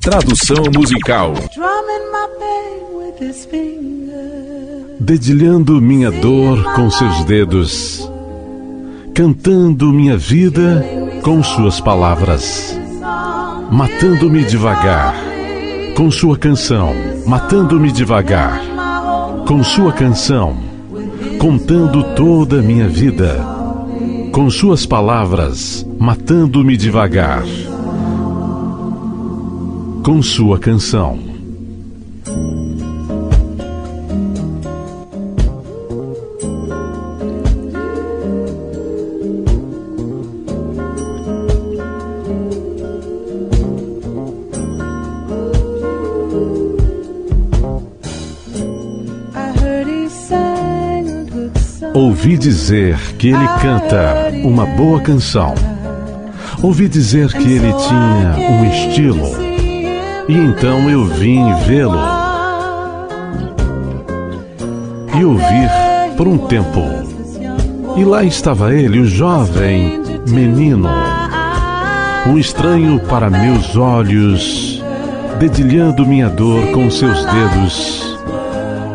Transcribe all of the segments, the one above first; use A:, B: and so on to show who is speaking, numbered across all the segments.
A: Tradução musical.
B: Dedilhando minha dor com seus dedos, cantando minha vida com suas palavras, matando-me devagar com sua canção, matando-me devagar com sua canção, contando toda a minha vida, com suas palavras, matando-me devagar com sua canção. Ouvi dizer que ele canta uma boa canção. Ouvi dizer que ele tinha um estilo. E então eu vim vê-lo. E ouvir por um tempo. E lá estava ele, o jovem menino, um estranho para meus olhos, dedilhando minha dor com seus dedos,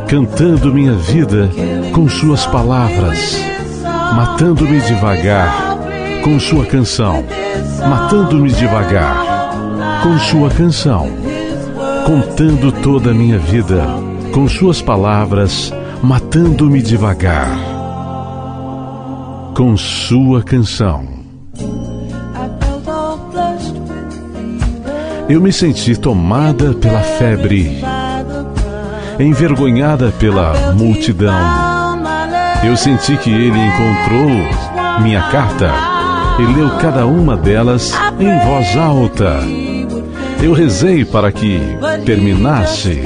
B: cantando minha vida com suas palavras, matando-me devagar com sua canção, matando-me devagar com sua canção, contando toda a minha vida com suas palavras, matando-me devagar com sua canção. Eu me senti tomada pela febre, envergonhada pela multidão. Eu senti que ele encontrou minha carta e leu cada uma delas em voz alta. Eu rezei para que terminasse,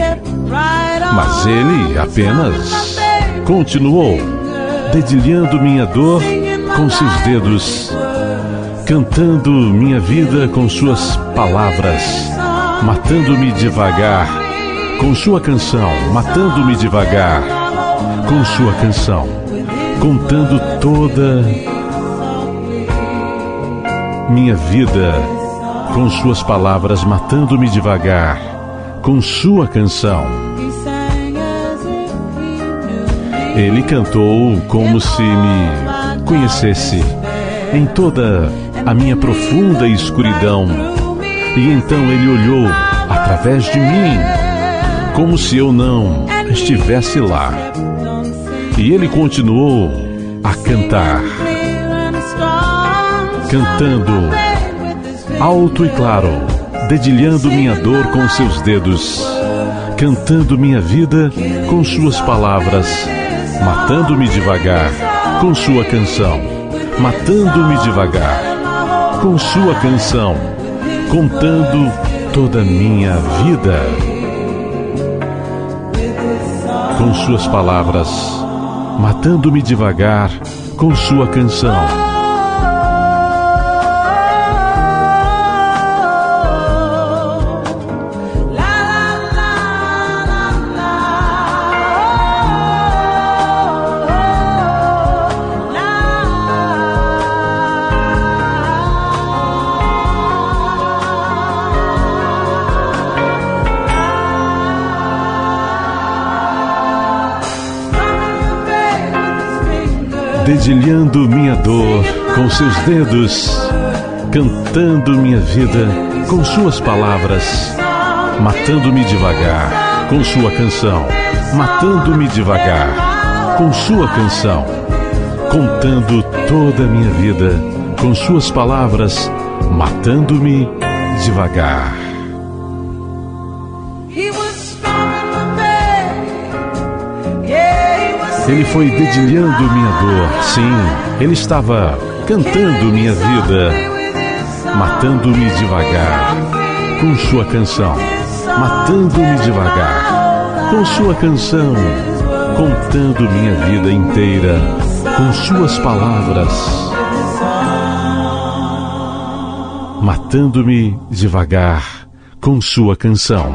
B: mas ele apenas continuou, dedilhando minha dor com seus dedos, cantando minha vida com suas palavras, matando-me devagar com sua canção, matando-me devagar com sua canção, contando toda minha vida com suas palavras, matando-me devagar com sua canção. Ele cantou como se me conhecesse em toda a minha profunda escuridão. E então ele olhou através de mim, como se eu não estivesse lá. E ele continuou a cantar, cantando alto e claro, dedilhando minha dor com seus dedos, cantando minha vida com suas palavras, matando-me devagar com sua canção, matando-me devagar com sua canção, contando toda minha vida com suas palavras, matando-me devagar com sua canção. Dedilhando minha dor com seus dedos, cantando minha vida com suas palavras, matando-me devagar com sua canção, matando-me devagar com sua canção, contando toda a minha vida com suas palavras, matando-me devagar. Ele foi dedilhando minha dor, sim, ele estava cantando minha vida, matando-me devagar com sua canção, matando-me devagar com sua canção, contando minha vida inteira com suas palavras, matando-me devagar com sua canção.